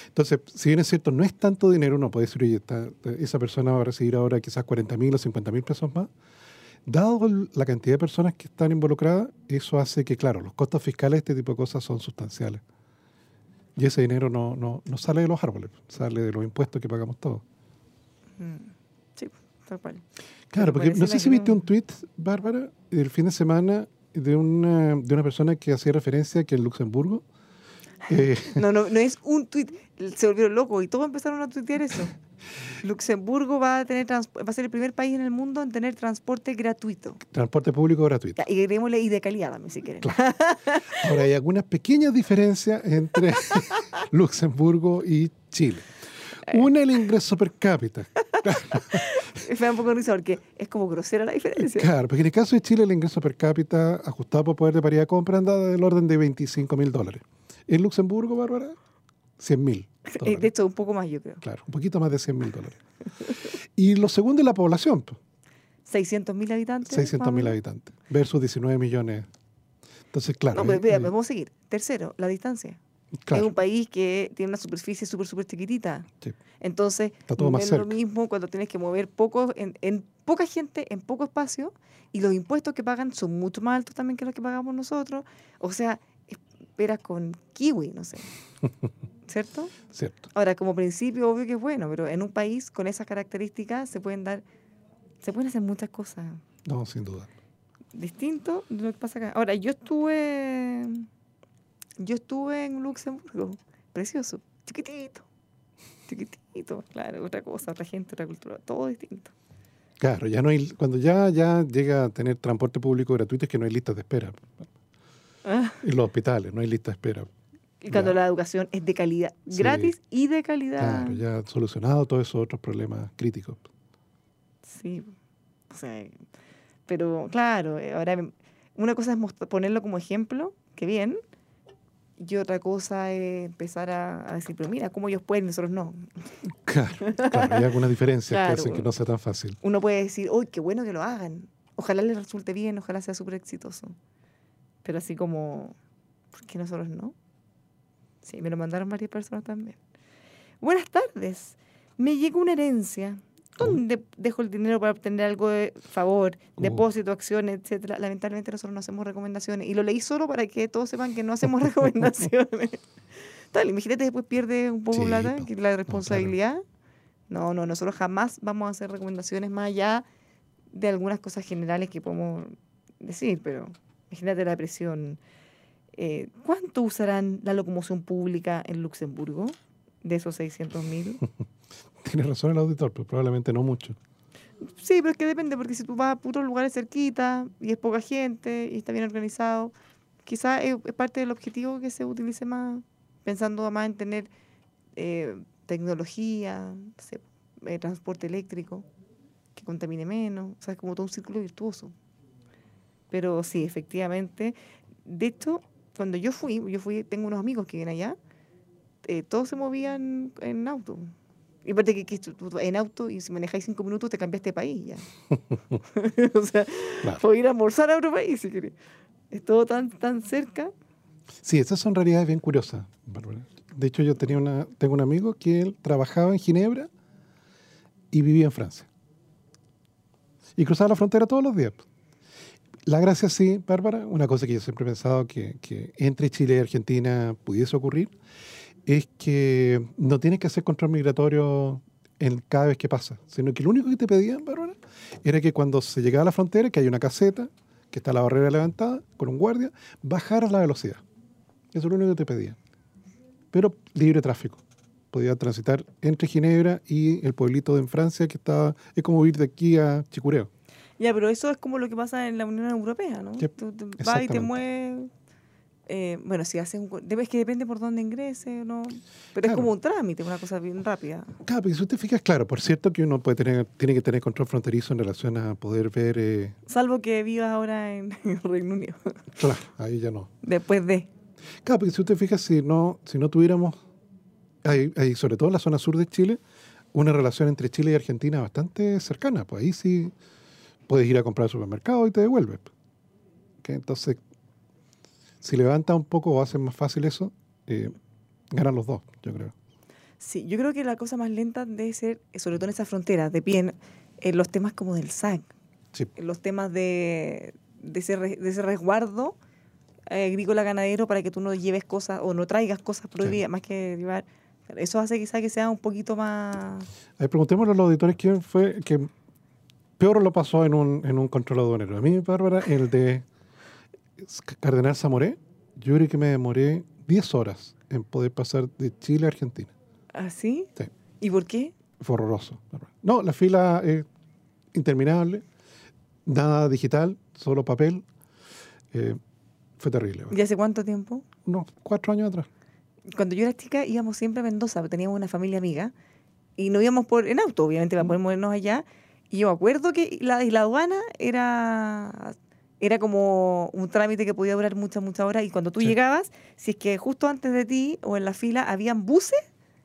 Entonces, si bien es cierto, no es tanto dinero, uno puede decir, oye, esta- esa persona va a recibir ahora quizás 40 mil o 50 mil pesos más. Dado la cantidad de personas que están involucradas, eso hace que, claro, los costos fiscales de este tipo de cosas son sustanciales. Y ese dinero no, no, no sale de los árboles, sale de los impuestos que pagamos todos. Mm, Sí, tal cual. Claro, porque no sé si viste un tweet, Bárbara, del fin de semana de una, de una persona que hacía referencia que en Luxemburgo eh, [LAUGHS] No, no, no es un tuit. Se volvieron locos y todos empezaron a tuitear eso. [LAUGHS] Luxemburgo va a tener va a ser el primer país en el mundo en tener transporte gratuito. transporte público gratuito. Y agreguémosle y de calidad también, si quieren. Ahora, hay algunas pequeñas diferencias entre [LAUGHS] Luxemburgo y Chile. Una, el ingreso per cápita. [LAUGHS] Me da un poco de risa porque es como grosera la diferencia. Claro, porque en el caso de Chile, el ingreso per cápita ajustado por poder de paridad de compra anda del orden de 25 mil dólares. En Luxemburgo, Bárbara, 100 mil. [LAUGHS] Eh, De hecho, un poco más, yo creo. Claro, un poquito más de 100 mil dólares. Y lo segundo es la población, pues, 600 mil habitantes. 600 más o mil habitantes, versus 19 millones. Entonces, claro. No, pero eh, eh, vamos a seguir. Tercero, la distancia. Claro, Es un país que tiene una superficie súper, súper chiquitita. sí. Entonces, no es lo mismo cuando tienes que mover poco, en, en poca gente, en poco espacio, y los impuestos que pagan son mucho más altos también que los que pagamos nosotros. O sea, esperas con kiwi, no sé. [LAUGHS] ¿Cierto? Cierto. Ahora, como principio, obvio que es bueno, pero en un país con esas características se pueden dar, se pueden hacer muchas cosas No, sin duda. distintas de lo que pasa acá. Ahora, yo estuve, yo estuve en Luxemburgo, precioso, chiquitito, chiquitito, claro, otra cosa, otra gente, otra cultura, todo distinto. Claro, ya no hay, cuando ya, ya llega a tener transporte público gratuito es que no hay listas de espera. Ah, En los hospitales no hay listas de espera. y cuando Ya. la educación es de calidad, Sí. gratis y de calidad. Claro, ya solucionado todos esos otros problemas críticos. Sí, o sea, pero claro, ahora una cosa es ponerlo como ejemplo, que bien, y otra cosa es empezar a, a decir, pero mira, cómo ellos pueden nosotros no. [LAUGHS] Claro, claro, hay algunas diferencias Claro. que hacen que no sea tan fácil. Uno puede decir, uy, qué bueno que lo hagan, ojalá les resulte bien, ojalá sea súper exitoso. Pero así como, ¿por qué nosotros no? Sí, me lo mandaron varias personas también. Buenas tardes. Me llegó una herencia. ¿Dónde dejo el dinero para obtener algo de favor, Oh. depósito, acciones, etcétera? Lamentablemente nosotros no hacemos recomendaciones. Y lo leí solo para que todos sepan que no hacemos [LAUGHS] recomendaciones. Tal, imagínate después pierde un poco Sí, plata, po. que No, la claro. responsabilidad. No, no, nosotros jamás vamos a hacer recomendaciones más allá de algunas cosas generales que podemos decir, pero imagínate la presión. Eh, ¿Cuánto usarán la locomoción pública en Luxemburgo de esos 600 mil? [LAUGHS] [LAUGHS] Tiene razón el auditor, pero probablemente no mucho. Sí, pero es que depende, porque si tú vas a puros lugares cerquita y es poca gente y está bien organizado, quizás es, parte del objetivo que se utilice más, pensando más en tener eh, tecnología, eh, transporte eléctrico, que contamine menos, o sea, es como todo un círculo virtuoso. Pero sí, efectivamente, de hecho, cuando yo fui, yo fui, tengo unos amigos que vienen allá, eh, todos se movían en auto. Y aparte que, que en auto y si manejáis cinco minutos te cambiaste de país ya. [LAUGHS] o sea, Claro. puedo ir a almorzar a otro país si querés. Es todo tan, tan cerca. Sí, esas son realidades bien curiosas, Bárbara. De hecho, yo tenía una, tengo un amigo que él trabajaba en Ginebra y vivía en Francia. Y cruzaba la frontera todos los días. La gracia, sí, Bárbara, una cosa que yo siempre he pensado que, que entre Chile y Argentina pudiese ocurrir, es que no tienes que hacer control migratorio en cada vez que pasa, sino que lo único que te pedían, Bárbara, era que cuando se llegaba a la frontera, que hay una caseta, que está la barrera levantada, con un guardia, bajaras la velocidad. Eso es lo único que te pedían. Pero libre tráfico. Podía transitar entre Ginebra y el pueblito de en Francia, que está, es como ir de aquí a Chicureo. Ya, pero eso es como lo que pasa en la Unión Europea, ¿no? Yep, Tú vas y te mueves. Eh, bueno, si haces un... cu- debe- Es que depende por dónde ingrese, ¿no? Pero Claro. es como un trámite, una cosa bien rápida. Claro, porque si usted fijas, claro, por cierto que uno puede tener, tiene que tener control fronterizo en relación a poder ver, eh, Salvo que vivas ahora en [LAUGHS] Reino Unido. claro, ahí ya no. Después de... Claro, porque si usted fija, si no, si no tuviéramos, hay, hay, sobre todo en la zona sur de Chile, una relación entre Chile y Argentina bastante cercana. Pues ahí sí puedes ir a comprar al supermercado y te devuelves. ¿Ok? Entonces, si levanta un poco o hacen más fácil eso, eh, ganan los dos, yo creo. Sí, yo creo que la cosa más lenta debe ser, eh, sobre todo en esa frontera, de pie, en, en los temas como del SAC. Sí. los temas de, de, ese, de ese resguardo eh, agrícola ganadero para que tú no lleves cosas o no traigas cosas prohibidas, más que llevar. Eso hace quizá que sea un poquito más. Ver, preguntémosle a los auditores quién fue que peor lo pasó en un, en un control aduanero. A mí, Bárbara, el de Cardenal Zamoré, yo creo que me demoré 10 horas en poder pasar de Chile a Argentina. ¿Así? Sí. ¿Y por qué? Fue horroroso. No, la fila es interminable, nada digital, solo papel. Eh, fue terrible. ¿Y hace cuánto tiempo? Unos cuatro años atrás. Cuando yo era chica íbamos siempre a Mendoza, teníamos una familia amiga y no íbamos por en auto, obviamente, para poder movernos allá. Y yo me acuerdo que la, la aduana era, era como un trámite que podía durar muchas, muchas horas. Y cuando tú Sí. llegabas, si es que justo antes de ti o en la fila habían buses,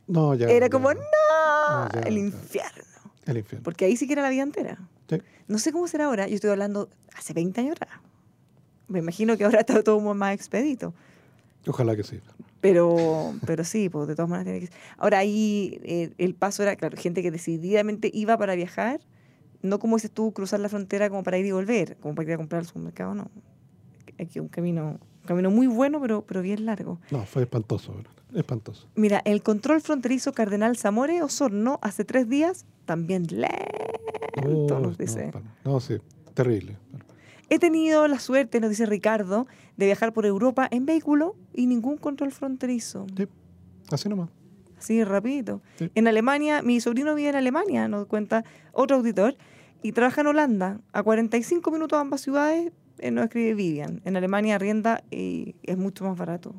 No, ya. era ya, como, no. ¡no! Ya, el infierno. El infierno. Porque ahí sí que era la vida entera. Sí. No sé cómo será ahora, yo estoy hablando hace 20 años atrás. Me imagino que ahora [LAUGHS] está todo más expedito. Ojalá que sí. Pero, pero sí, pues de todas maneras tiene que. Ahora ahí eh, el paso era, claro, gente que decididamente iba para viajar, no como dices tú, cruzar la frontera como para ir y volver, como para ir a comprar al supermercado, no. Aquí un camino, un camino muy bueno, pero, pero bien largo. No, fue espantoso. ¿verdad? Espantoso. Mira, el control fronterizo Cardenal Zamore Osorno hace tres días también lento, Oh, nos dice. no, no, sí, terrible. He tenido la suerte, nos dice Ricardo, de viajar por Europa en vehículo y ningún control fronterizo. Sí, así nomás. Así rapidito. Sí. En Alemania, mi sobrino vive en Alemania, nos cuenta otro auditor, y trabaja en Holanda. A 45 minutos de ambas ciudades, eh, nos escribe Vivian. En Alemania arrienda y es mucho más barato.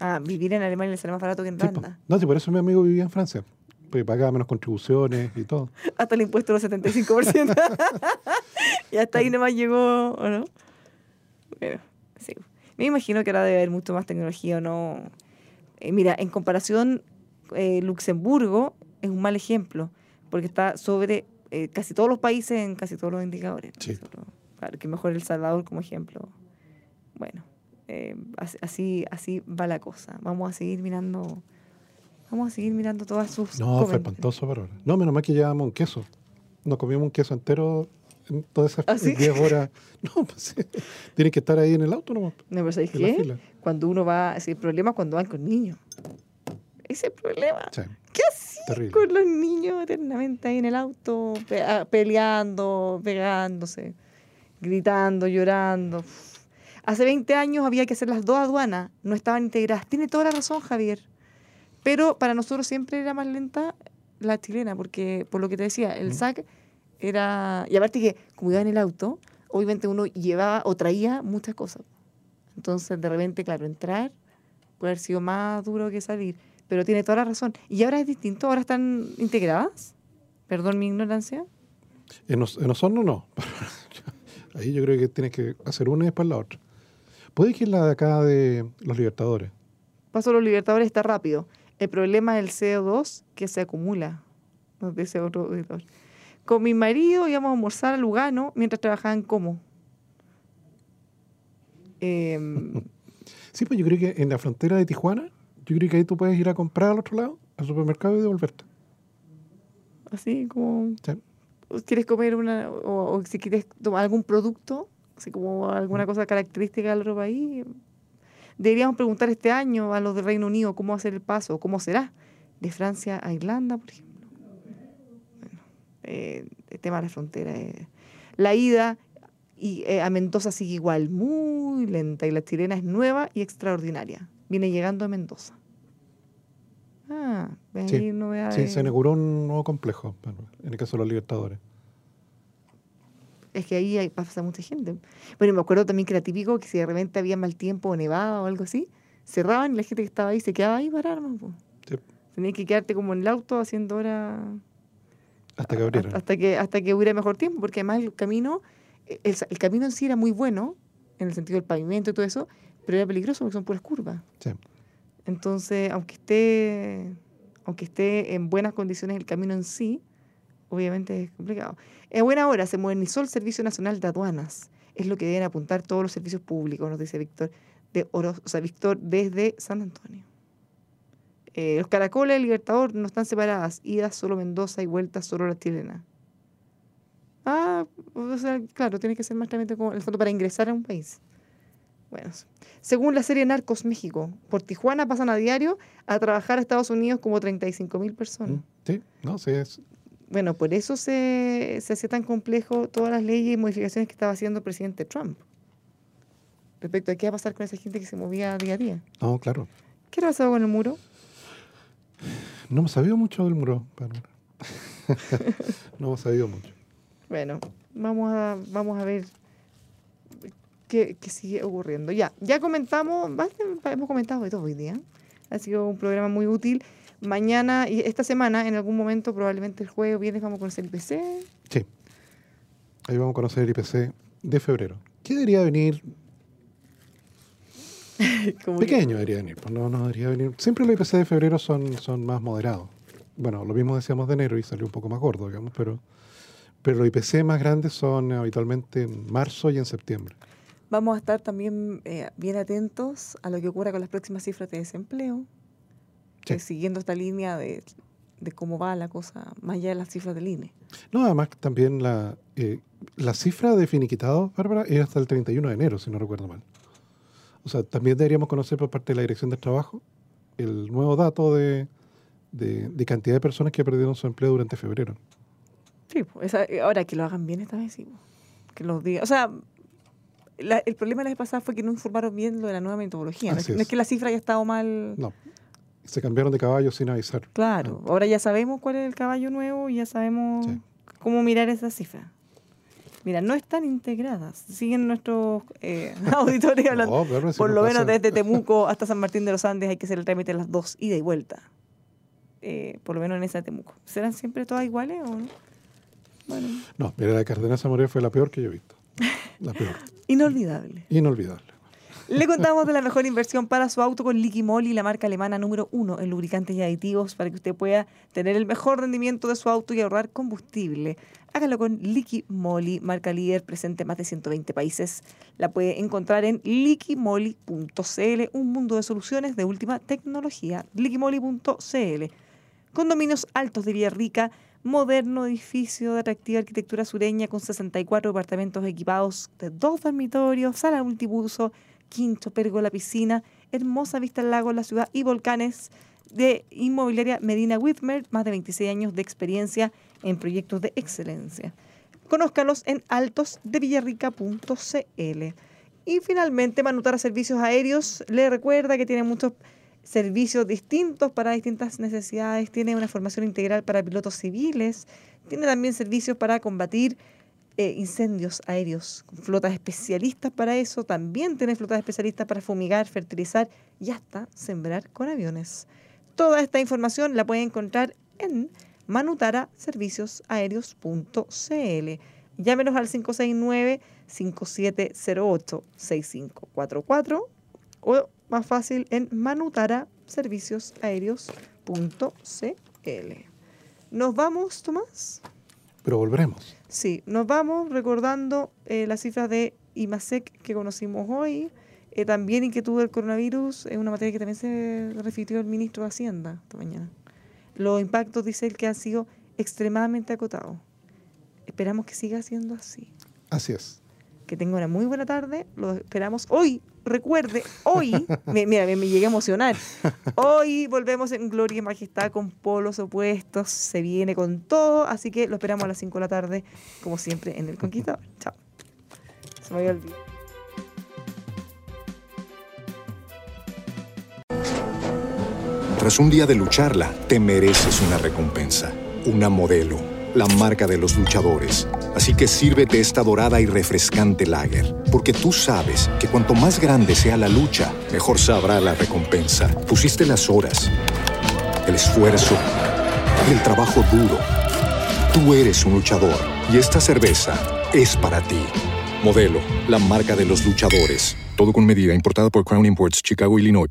Ah, vivir en Alemania le sale más barato que en Sí. Holanda. no, sí, por eso mi amigo vivía en Francia. Porque pagaba menos contribuciones y todo. [LAUGHS] Hasta el impuesto del 75%. y [LAUGHS] hasta ahí nomás llegó, ¿o no? Bueno, sí. Me imagino que ahora debe haber mucho más tecnología o no. Eh, mira, en comparación, eh, Luxemburgo es un mal ejemplo, porque está sobre eh, casi todos los países en casi todos los indicadores. Sí. Solo- Claro, que mejor El Salvador como ejemplo. Bueno, eh, as- así, así va la cosa. Vamos a seguir mirando. Vamos a seguir mirando todas sus. No, fue espantoso, pero No, menos mal que llevábamos un queso. Nos comimos un queso entero en todas esas ¿Ah, sí? 10 horas. [LAUGHS] No, pues. Tienen que estar ahí en el auto nomás. No, pero ¿sabéis En la qué? Cuando uno va, el problema es cuando van con niños. Ese es el problema. Sí, ¿Qué así con los niños eternamente ahí en el auto, ah, peleando, pegándose, gritando, llorando? Uf. Hace 20 años había que hacer las dos aduanas, no estaban integradas. Tiene toda la razón, Javier. Pero para nosotros siempre era más lenta la chilena, porque por lo que te decía, el SAC era... Y aparte que, como iba en el auto, obviamente uno llevaba o traía muchas cosas. Entonces, de repente, claro, entrar puede haber sido más duro que salir. Pero tiene toda la razón. Y ahora es distinto, ahora están integradas. Perdón mi ignorancia. En, Os- en Osorno no. [LAUGHS] Ahí yo creo que tienes que hacer una y después la otra. Puede que la de acá de los Libertadores. Paso a los libertadores está rápido. El problema es el CO2 que se acumula. Nos dice otro auditor. Con mi marido íbamos a almorzar a Lugano mientras trabajaban como. [LAUGHS] Em, Sí, pues yo creo que en la frontera de Tijuana, yo creo que ahí tú puedes ir a comprar al otro lado, al supermercado y devolverte. así como Sí. quieres comer una o, o si quieres tomar algún producto, así como alguna cosa característica del otro país, deberíamos preguntar este año a los del Reino Unido cómo hacer el paso, cómo será de Francia a Irlanda, por ejemplo. Bueno, eh, el tema de la frontera. eh. La ida y, eh, a Mendoza sigue igual, muy lenta, y la chilena es nueva y extraordinaria. Viene llegando a Mendoza. Ah, ves Sí, ahí Sí, novedades. se inauguró un nuevo complejo, en el caso de los Libertadores. Es que ahí hay- pasa mucha gente. Bueno, me acuerdo también que era típico que si de repente había mal tiempo o nevada o algo así, cerraban y la gente que estaba ahí se quedaba ahí para armas. Sí, Tenías que quedarte como en el auto haciendo hora hasta que a- abrieron. hasta que hasta que hubiera mejor tiempo, porque además el camino, el, el camino en sí era muy bueno, en el sentido del pavimento y todo eso, pero era peligroso porque son puras curvas. Sí. Entonces, aunque esté, aunque esté en buenas condiciones el camino en sí, obviamente es complicado. En buena hora se modernizó el Servicio Nacional de Aduanas. Es lo que deben apuntar todos los servicios públicos, nos dice Víctor, de Oro, o sea, Víctor desde San Antonio. Eh, los caracoles del Libertador no están separadas, idas solo Mendoza y vueltas solo la chilena. Ah, o sea, claro, tiene que ser más trámite como el fondo para ingresar a un país. Bueno, según la serie Narcos México, por Tijuana pasan a diario a trabajar a Estados Unidos como 35 mil personas. Mm, Sí, no, sí, es, Bueno, por eso se, se hacía tan complejo todas las leyes y modificaciones que estaba haciendo el presidente Trump. Respecto a qué va a pasar con esa gente que se movía día a día. no, claro. ¿Qué ha pasado con el muro? No hemos sabido mucho del muro, [LAUGHS] no hemos sabido mucho. Bueno, vamos a, vamos a ver qué sigue ocurriendo. Ya, ya comentamos, hemos comentado de todo hoy día. Ha sido un programa muy útil. Mañana y esta semana, en algún momento, probablemente el jueves o viernes, vamos a conocer el IPC. Sí. Ahí vamos a conocer el IPC de febrero. ¿Qué debería venir? [LAUGHS] Que- Pequeño debería venir. Pues no, no debería venir. Siempre los IPC de febrero son, son más moderados. Bueno, lo mismo decíamos de enero y salió un poco más gordo, digamos, pero, pero los IPC más grandes son habitualmente en marzo y en septiembre. Vamos a estar también eh, bien atentos a lo que ocurra con las próximas cifras de desempleo, Sí. eh, siguiendo esta línea de, de cómo va la cosa, más allá de las cifras del INE. No, además también la, eh, la cifra de finiquitado, Bárbara, es hasta el 31 de enero, si no recuerdo mal. O sea, también deberíamos conocer por parte de la Dirección del Trabajo el nuevo dato de, de, de cantidad de personas que perdieron su empleo durante febrero. Sí, pues, esa- ahora que lo hagan bien esta vez, sí. pues, Que los. O sea, la- el problema la vez pasada fue que no informaron bien lo de la nueva metodología. No es, no que la cifra haya estado mal. No, se cambiaron de caballo sin avisar. Claro, ahora ya sabemos cuál es el caballo nuevo y ya sabemos Sí. cómo mirar esas cifras. Mira, no están integradas. Siguen nuestros eh, [LAUGHS] auditores hablando. No, si Por lo menos desde Temuco hasta San Martín de los Andes hay que hacer el trámite de las dos, ida y vuelta. Eh, por lo menos en esa de Temuco. ¿Serán siempre todas iguales o no? Bueno, No, mira, la de Cardenas Zamoré fue la peor que yo he visto. La peor. [LAUGHS] inolvidable. Inolvidable. Le contamos de la mejor inversión para su auto con Liqui la marca alemana número uno en lubricantes y aditivos para que usted pueda tener el mejor rendimiento de su auto y ahorrar combustible. Hágalo con Liqui marca líder presente en más de 120 países. La puede encontrar en liquimoly.cl, un mundo de soluciones de última tecnología. liquimoly.cl. Condominios altos de Villarrica, moderno edificio de atractiva arquitectura sureña con 64 departamentos equipados de dos dormitorios, sala multiuso, quinto pérgola, piscina, hermosa vista al lago la ciudad y volcanes de inmobiliaria Medina Whitmer, más de 26 años de experiencia en proyectos de excelencia. Conózcalos en altosdevillarrica.cl. Y finalmente, Manutara Servicios Aéreos le recuerda que tiene muchos servicios distintos para distintas necesidades, tiene una formación integral para pilotos civiles, tiene también servicios para combatir eh, incendios aéreos, flotas especialistas para eso, también tiene flotas especialistas para fumigar, fertilizar y hasta sembrar con aviones. Toda esta información la puede encontrar en manutaraserviciosaéreos.cl. Llámenos al 569-5708-6544 o más fácil en manutaraserviciosaéreos.cl. ¿Nos vamos, Tomás? Pero volveremos. Sí, nos vamos recordando eh, las cifras de IMASEC que conocimos hoy. Eh, también inquietud del coronavirus, es una materia que también se refirió el ministro de Hacienda esta mañana. Los impactos, dice él, que han sido extremadamente acotados. Esperamos que siga siendo así. Así es. Que tenga una muy buena tarde. Lo esperamos hoy. Recuerde, hoy, [LAUGHS] me- mira, me, me llegué a emocionar. Hoy volvemos en Gloria y Majestad con polos opuestos. Se viene con todo. Así que lo esperamos a las 5 de la tarde, como siempre, en El Conquistador. [LAUGHS] Chao. Se me había olvidado. Tras un día de lucharla, te mereces una recompensa, una modelo, la marca de los luchadores. Así que sírvete esta dorada y refrescante lager, porque tú sabes que cuanto más grande sea la lucha, mejor sabrá la recompensa. Pusiste las horas, el esfuerzo, el trabajo duro. Tú eres un luchador y esta cerveza es para ti. Modelo, la marca de los luchadores. Todo con medida, importada por Crown Imports, Chicago, Illinois.